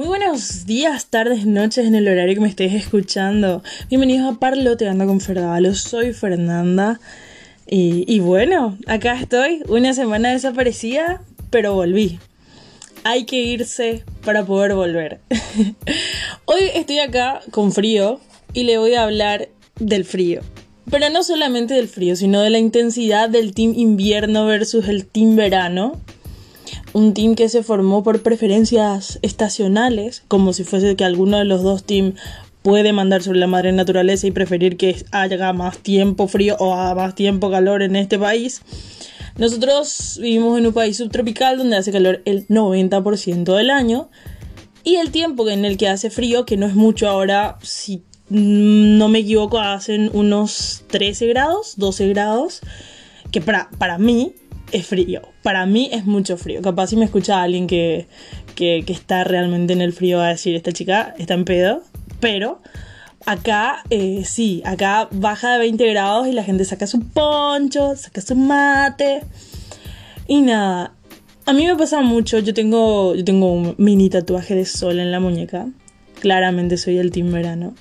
Muy buenos días, tardes, noches en el horario que me estéis escuchando. Bienvenidos a Parloteando con Ferdalo. Soy Fernanda. Y, y bueno, acá estoy, una semana desaparecida, pero volví. Hay que irse para poder volver. Hoy estoy acá con frío y le voy a hablar del frío. Pero no solamente del frío, sino de la intensidad del team invierno versus el team verano un team que se formó por preferencias estacionales, como si fuese que alguno de los dos teams puede mandar sobre la madre naturaleza y preferir que haya más tiempo frío o más tiempo calor en este país. Nosotros vivimos en un país subtropical donde hace calor el 90% del año y el tiempo en el que hace frío, que no es mucho ahora, si no me equivoco, hacen unos 13 grados, 12 grados, que para, para mí es frío. Para mí es mucho frío. Capaz si me escucha alguien que, que, está realmente en el frío va a decir, esta chica está en pedo. Pero acá eh, sí, acá baja de 20 grados y la gente saca su poncho, saca su mate. Y nada, a mí me pasa mucho, yo tengo, yo tengo un mini tatuaje de sol en la muñeca. Claramente soy el team verano.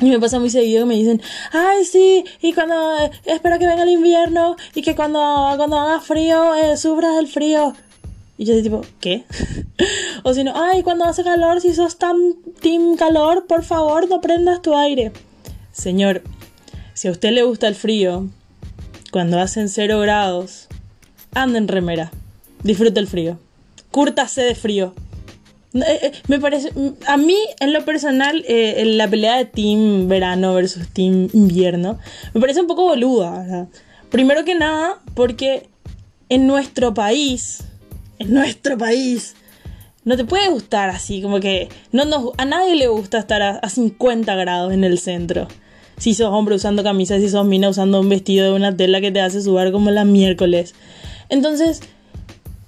Y me pasa muy seguido que me dicen, ay, sí, y cuando, espero que venga el invierno y que cuando, cuando haga frío, eh, sufras del frío. Y yo digo, tipo, ¿qué? o si no, ay, cuando hace calor, si sos tan team calor, por favor, no prendas tu aire. Señor, si a usted le gusta el frío, cuando hacen cero grados, anda en remera. Disfruta el frío. Cúrtase de frío. Eh, eh, me parece, a mí en lo personal, eh, la pelea de Team Verano versus Team Invierno, me parece un poco boluda. Primero que nada, porque en nuestro país, en nuestro país, no te puede gustar así, como que no nos, a nadie le gusta estar a, a 50 grados en el centro. Si sos hombre usando camisas, si sos mina usando un vestido de una tela que te hace sudar como la miércoles. Entonces,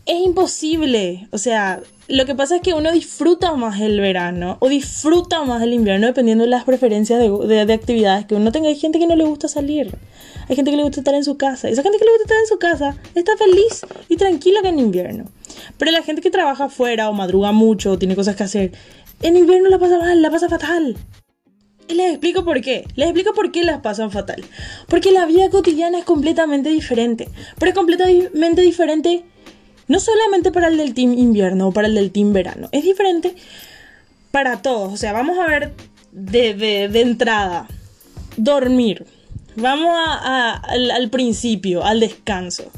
es imposible. O sea, lo que pasa es que uno disfruta más el verano o disfruta más el invierno dependiendo de las preferencias de, actividades que uno tenga. Hay gente que no le gusta salir. Hay gente que le gusta estar en su casa. Esa gente que le gusta estar en su casa está feliz y tranquila que en invierno. Pero la gente que trabaja afuera o madruga mucho o tiene cosas que hacer, en invierno la pasa mal, la pasa fatal. Y les explico por qué. Les explico por qué las pasan fatal. Porque la vida cotidiana es completamente diferente. Pero es completamente diferente no solamente para el del team invierno o para el del team verano, es diferente para todos. O sea, vamos a ver de, entrada, dormir. Vamos al, principio, al descanso.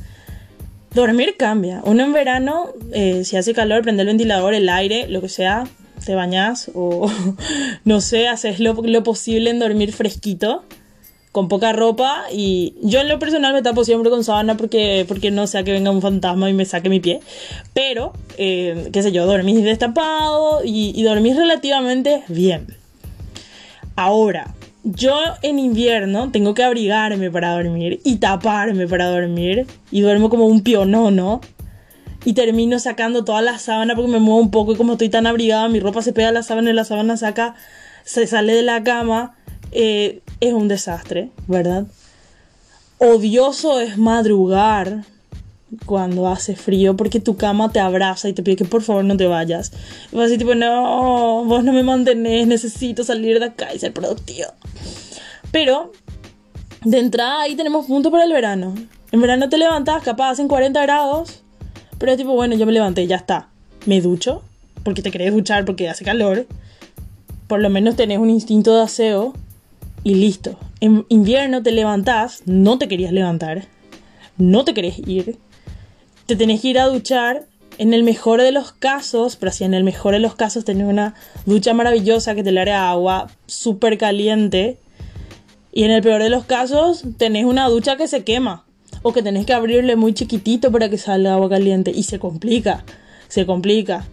Dormir cambia. Uno en verano, eh, si hace calor, prende el ventilador, el aire, lo que sea, te bañas o no sé, haces lo, lo posible en dormir fresquito con poca ropa y yo en lo personal me tapo siempre con sábana porque, porque no sea que venga un fantasma y me saque mi pie. Pero, eh, qué sé yo, dormís destapado y, y dormís relativamente bien. Ahora, yo en invierno tengo que abrigarme para dormir y taparme para dormir y duermo como un pionono y termino sacando toda la sábana porque me muevo un poco y como estoy tan abrigada mi ropa se pega a la sábana y la sábana saca se sale de la cama eh, es un desastre, ¿verdad? Odioso es madrugar cuando hace frío porque tu cama te abraza y te pide que por favor no te vayas. Y vas así tipo, no, vos no me mantenés, necesito salir de acá y ser productivo. Pero, de entrada ahí tenemos punto para el verano. En verano te levantas, capaz en 40 grados, pero es tipo, bueno, yo me levanté, ya está. Me ducho, porque te querés duchar porque hace calor. Por lo menos tenés un instinto de aseo y listo. En invierno te levantás, no te querías levantar, no te querés ir, te tenés que ir a duchar. En el mejor de los casos, pero si en el mejor de los casos tenés una ducha maravillosa que te hará agua súper caliente. Y en el peor de los casos, tenés una ducha que se quema. O que tenés que abrirle muy chiquitito para que salga agua caliente. Y se complica. Se complica.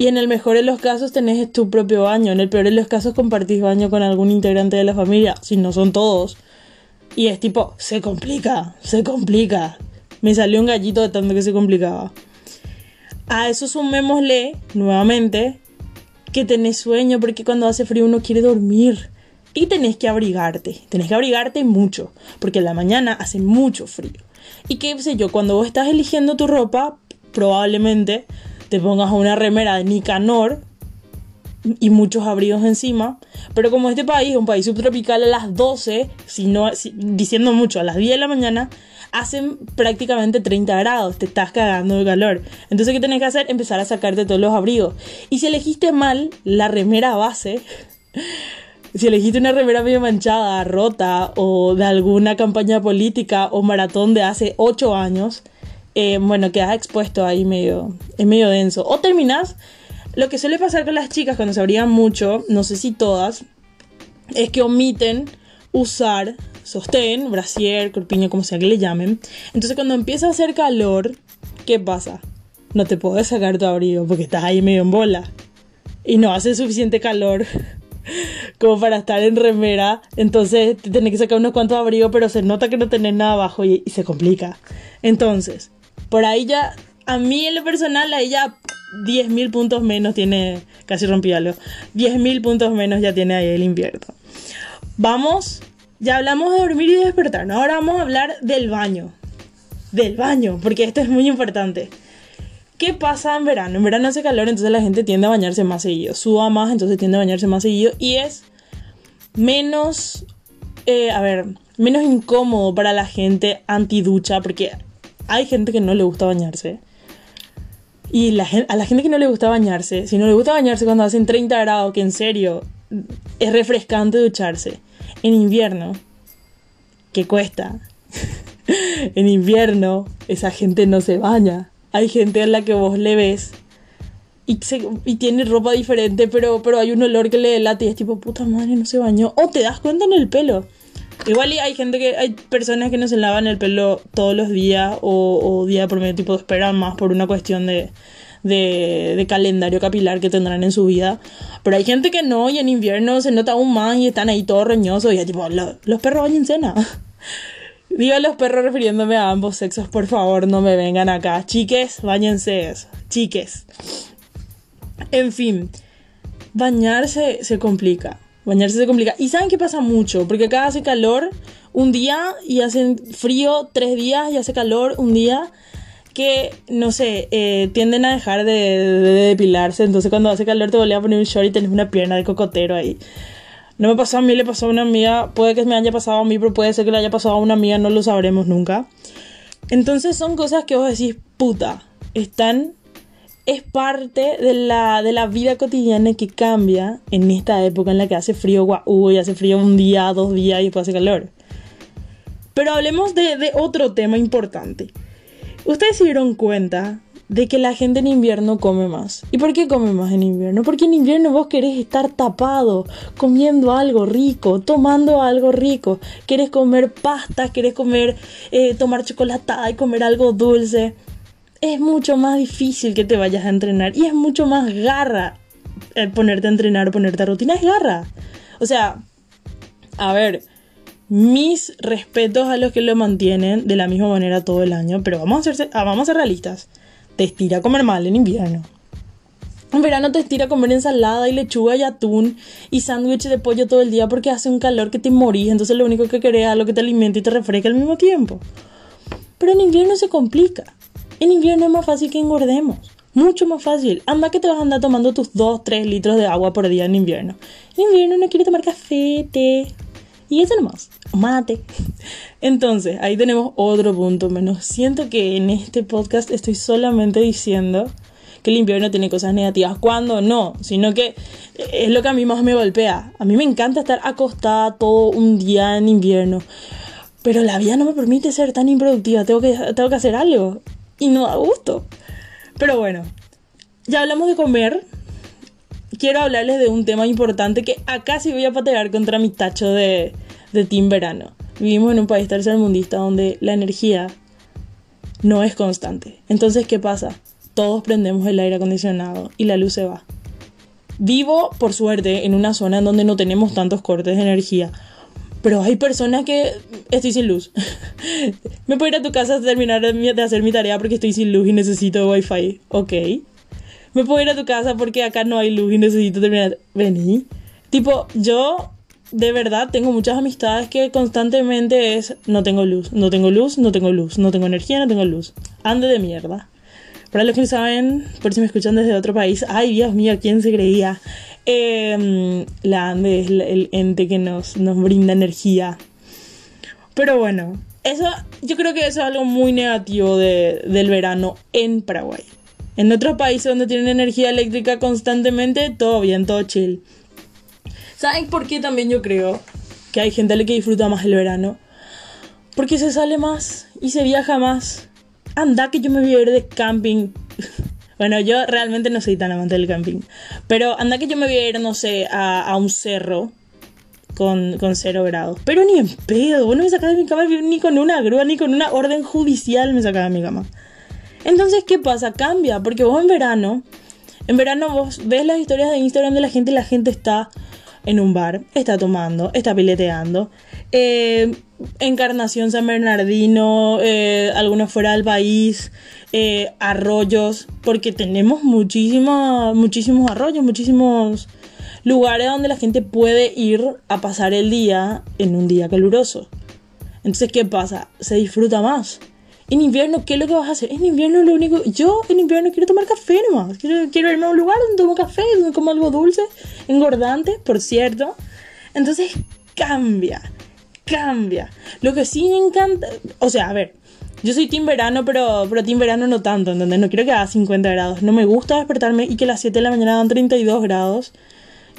Y en el mejor de los casos tenés tu propio baño. En el peor de los casos compartís baño con algún integrante de la familia, si no son todos. Y es tipo, se complica, se complica. Me salió un gallito de tanto que se complicaba. A eso sumémosle, nuevamente, que tenés sueño, porque cuando hace frío uno quiere dormir. Y tenés que abrigarte, tenés que abrigarte mucho, porque en la mañana hace mucho frío. Y qué sé yo, cuando vos estás eligiendo tu ropa, probablemente te pongas una remera de Nicanor y muchos abrigos encima. Pero como este país es un país subtropical, a las 12, si no, diciendo mucho, a las 10 de la mañana, hacen prácticamente 30 grados, te estás cagando de calor. Entonces, ¿qué tenés que hacer? Empezar a sacarte todos los abrigos. Y si elegiste mal la remera base, si elegiste una remera medio manchada, rota, o de alguna campaña política o maratón de hace 8 años, eh, bueno, quedas expuesto ahí medio, es medio denso. O terminas, lo que suele pasar con las chicas cuando se abrigan mucho, no sé si todas, es que omiten usar sostén, brasier, corpiño, como sea que le llamen. Entonces cuando empieza a hacer calor, ¿qué pasa? No te puedes sacar tu abrigo porque estás ahí medio en bola. Y no hace suficiente calor como para estar en remera. Entonces te tenés que sacar unos cuantos abrigos, pero se nota que no tenés nada abajo y, y se complica. Entonces, por ahí ya, a mí en lo personal, ahí ya 10.000 puntos menos tiene, casi rompí algo, 10.000 puntos menos ya tiene ahí el invierno. Vamos, ya hablamos de dormir y despertar, ¿no? ahora vamos a hablar del baño, del baño, porque esto es muy importante. ¿Qué pasa en verano? En verano hace calor, entonces la gente tiende a bañarse más seguido, suba más, entonces tiende a bañarse más seguido y es menos, eh, a ver, menos incómodo para la gente anti-ducha, porque hay gente que no le gusta bañarse. Y la, a la gente que no le gusta bañarse, si no le gusta bañarse cuando hacen 30 grados, que en serio es refrescante ducharse. En invierno, que cuesta. en invierno, esa gente no se baña. Hay gente a la que vos le ves y, tiene ropa diferente, pero, pero hay un olor que le delata y es tipo, puta madre, no se bañó. O te das cuenta en el pelo. Igual hay gente que, hay personas que no se lavan el pelo todos los días o, día por medio, tipo esperan más por una cuestión de, de, calendario capilar que tendrán en su vida. Pero hay gente que no y en invierno se nota aún más y están ahí todos roñosos y es tipo, los perros bañen cena. Digo a los perros refiriéndome a ambos sexos, por favor, no me vengan acá. Chiques, bañense eso. Chiques. En fin, bañarse se complica. Bañarse se complica. ¿Y saben qué pasa mucho? Porque acá hace calor un día y hace frío tres días y hace calor un día que, no sé, eh, tienden a dejar de, depilarse. Entonces cuando hace calor te volví a poner un short y tenés una pierna de cocotero ahí. No me pasó a mí, le pasó a una amiga. Puede que me haya pasado a mí, pero puede ser que le haya pasado a una amiga, no lo sabremos nunca. Entonces son cosas que vos decís, puta, están es parte de la, de la vida cotidiana que cambia en esta época en la que hace frío guau, hace frío un día, dos días y después hace calor. Pero hablemos de, otro tema importante. Ustedes se dieron cuenta de que la gente en invierno come más. ¿Y por qué come más en invierno? Porque en invierno vos querés estar tapado, comiendo algo rico, tomando algo rico. Querés comer pasta, querés comer, eh, tomar chocolatada y comer algo dulce es mucho más difícil que te vayas a entrenar y es mucho más garra el ponerte a entrenar o ponerte a rutina. Es garra. O sea, a ver, mis respetos a los que lo mantienen de la misma manera todo el año, pero vamos a, ser, ah, vamos a ser realistas. Te estira comer mal en invierno. En verano te estira comer ensalada y lechuga y atún y sándwich de pollo todo el día porque hace un calor que te morís. Entonces lo único que querés es que te alimente y te refresque al mismo tiempo. Pero en invierno se complica. En invierno es más fácil que engordemos. Mucho más fácil. Anda que te vas a andar tomando tus 2, 3 litros de agua por día en invierno. En invierno no quiere tomar café, té. Y eso nomás. Mate. Entonces, ahí tenemos otro punto menos. Siento que en este podcast estoy solamente diciendo que el invierno tiene cosas negativas. Cuando no, sino que es lo que a mí más me golpea. A mí me encanta estar acostada todo un día en invierno. Pero la vida no me permite ser tan improductiva. Tengo que, tengo que hacer algo y no da gusto. Pero bueno, ya hablamos de comer. Quiero hablarles de un tema importante que acá sí voy a patear contra mi tacho de, de team verano. Vivimos en un país tercermundista donde la energía no es constante. Entonces, ¿qué pasa? Todos prendemos el aire acondicionado y la luz se va. Vivo, por suerte, en una zona en donde no tenemos tantos cortes de energía. Pero hay personas que estoy sin luz. Me puedo ir a tu casa a terminar de hacer mi tarea porque estoy sin luz y necesito wifi. Ok. Me puedo ir a tu casa porque acá no hay luz y necesito terminar. Vení. Tipo, yo de verdad tengo muchas amistades que constantemente es no tengo luz, no tengo luz, no tengo luz, no tengo energía, no tengo luz. Ande de mierda. Para los que no saben, por si me escuchan desde otro país, ay Dios mío, ¿quién se creía? Em, la ANDE es el ente que nos, nos brinda energía. Pero bueno, eso, yo creo que eso es algo muy negativo del verano en Paraguay. En otros países donde tienen energía eléctrica constantemente, todo bien, todo chill. ¿Saben por qué también yo creo que hay gente a la que disfruta más el verano? Porque se sale más y se viaja más. Anda que yo me voy a ir de camping. bueno, yo realmente no soy tan amante del camping. Pero anda que yo me voy a ir, no sé, a, un cerro con, con cero grados. Pero ni en pedo. Vos no me sacás de mi cama ni con una grúa, ni con una orden judicial me sacás de mi cama. Entonces, ¿qué pasa? Cambia. Porque vos en verano, en verano vos ves las historias de Instagram de la gente y la gente está en un bar, está tomando, está pileteando. Eh, Encarnación San Bernardino, eh, algunos fuera del país, eh, arroyos, porque tenemos muchísimos, muchísimos arroyos, muchísimos lugares donde la gente puede ir a pasar el día en un día caluroso. Entonces, ¿qué pasa? Se disfruta más. En invierno, ¿qué es lo que vas a hacer? En invierno lo único... Yo en invierno quiero tomar café nomás. Quiero, quiero irme a un lugar donde tomo café, donde como algo dulce, engordante, por cierto. Entonces cambia, cambia. Lo que sí me encanta... O sea, a ver, yo soy team verano, pero, pero team verano no tanto, ¿entendés? No quiero que haga 50 grados. No me gusta despertarme y que a las 7 de la mañana dan 32 grados.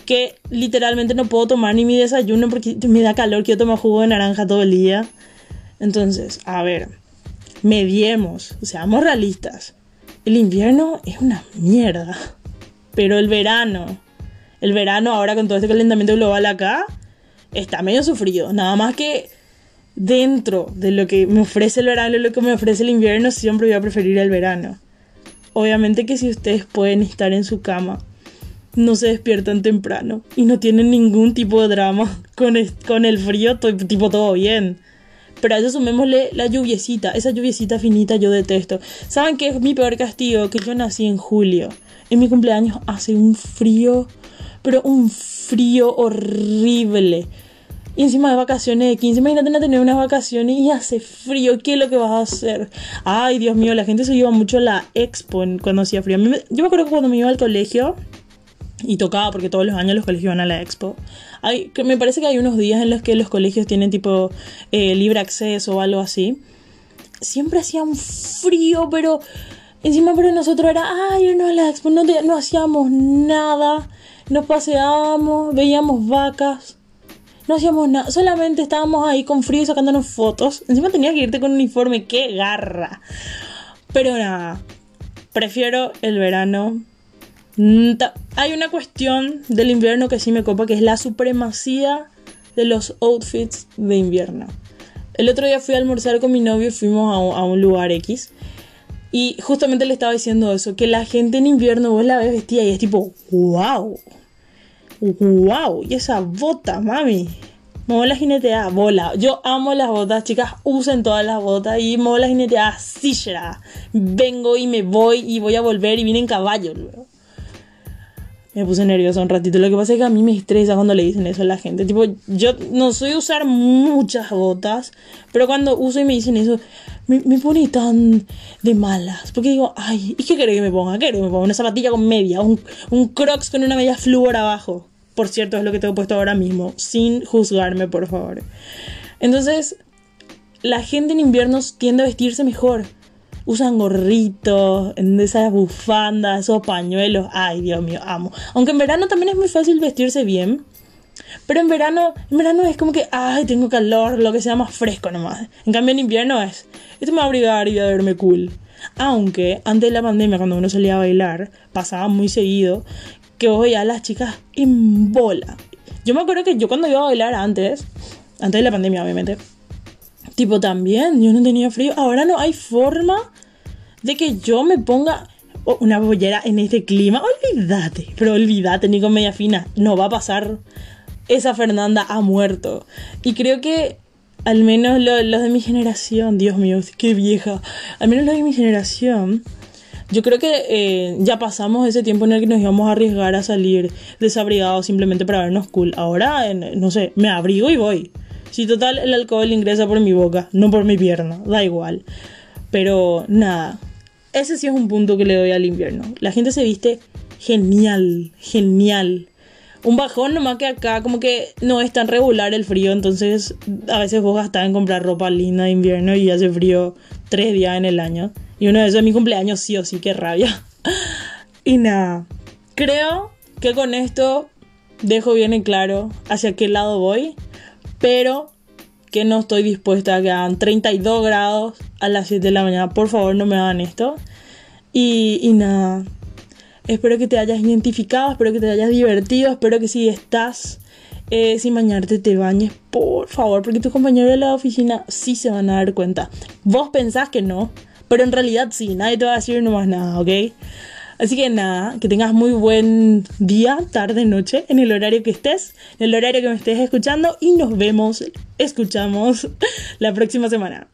Que literalmente no puedo tomar ni mi desayuno porque me da calor. Quiero tomar jugo de naranja todo el día. Entonces, a ver mediemos, seamos realistas. El invierno es una mierda. Pero el verano, el verano ahora con todo este calentamiento global acá, está medio sufrido. Nada más que dentro de lo que me ofrece el verano y lo que me ofrece el invierno, siempre voy a preferir el verano. Obviamente que si ustedes pueden estar en su cama, no se despiertan temprano y no tienen ningún tipo de drama con el, con el frío, tipo todo bien. Pero a eso sumémosle la lluviecita, esa lluviecita finita yo detesto. ¿Saben qué es mi peor castigo? Que yo nací en julio. En mi cumpleaños hace un frío, pero un frío horrible. Y encima de vacaciones de 15, imagínate no tener unas vacaciones y hace frío, ¿qué es lo que vas a hacer? Ay, Dios mío, la gente se iba mucho a la expo cuando hacía frío. Yo me acuerdo que cuando me iba al colegio, y tocaba porque todos los años los colegios van a la expo. Hay, que me parece que hay unos días en los que los colegios tienen tipo eh, libre acceso o algo así. Siempre hacía un frío, pero encima para nosotros era, ay, no a la expo, no, no hacíamos nada, nos paseábamos, veíamos vacas, no hacíamos nada, solamente estábamos ahí con frío y sacándonos fotos. Encima tenías que irte con un uniforme, qué garra. Pero nada, prefiero el verano Mm, hay una cuestión del invierno que sí me copa, que es la supremacía de los outfits de invierno. El otro día fui a almorzar con mi novio y fuimos a un, lugar X. Y justamente le estaba diciendo eso, que la gente en invierno vos la ves vestida y es tipo, wow, wow, y esa bota, mami. Mola jinetea, bola. Yo amo las botas, chicas, usen todas las botas y mola jinetea, sí será. Vengo y me voy y voy a volver y vine en caballo luego. Me puse nerviosa un ratito. Lo que pasa es que a mí me estresa cuando le dicen eso a la gente. Tipo, yo no soy usar muchas botas, pero cuando uso y me dicen eso, me, me pone tan de malas. Porque digo, ay, ¿y qué quiere que me ponga? ¿Qué que me ponga? Una zapatilla con media, un, un crocs con una media flúor abajo. Por cierto, es lo que tengo puesto ahora mismo, sin juzgarme, por favor. Entonces, la gente en invierno tiende a vestirse mejor usan gorritos, esas bufandas, esos pañuelos. Ay, Dios mío, amo. Aunque en verano también es muy fácil vestirse bien. Pero en verano, en verano es como que, ay, tengo calor, lo que sea más fresco nomás. En cambio en invierno es, esto me va a y a verme cool. Aunque antes de la pandemia, cuando uno salía a bailar, pasaba muy seguido que vos a las chicas en bola. Yo me acuerdo que yo cuando iba a bailar antes, antes de la pandemia obviamente, Tipo, también, yo no tenía frío. Ahora no hay forma de que yo me ponga una bollera en este clima. Olvídate, pero olvídate, ni con media fina. No va a pasar. Esa Fernanda ha muerto. Y creo que al menos los de mi generación, Dios mío, qué vieja. Al menos los de mi generación. Yo creo que eh, ya pasamos ese tiempo en el que nos íbamos a arriesgar a salir desabrigados simplemente para vernos cool. Ahora, no sé, me abrigo y voy. Si total el alcohol ingresa por mi boca, no por mi pierna, da igual. Pero nada, ese sí es un punto que le doy al invierno. La gente se viste genial, genial. un bajón nomás que acá como que no es tan regular el frío, entonces a veces vos gastás en comprar ropa linda de invierno y hace frío tres días en el año. Y uno de esos es mi cumpleaños, sí o sí, qué rabia. y nada, creo que con esto dejo bien en claro hacia qué lado voy, pero que no estoy dispuesta a que hagan 32 grados a las 7 de la mañana. Por favor, no me hagan esto. Y, nada, espero que te hayas identificado, espero que te hayas divertido, espero que si estás eh, sin bañarte te bañes, por favor, porque tus compañeros de la oficina sí se van a dar cuenta. Vos pensás que no, pero en realidad sí, nadie te va a decir nomás nada, ¿ok? Así que nada, que tengas muy buen día, tarde, noche, en el horario que estés, en el horario que me estés escuchando y nos vemos, escuchamos la próxima semana.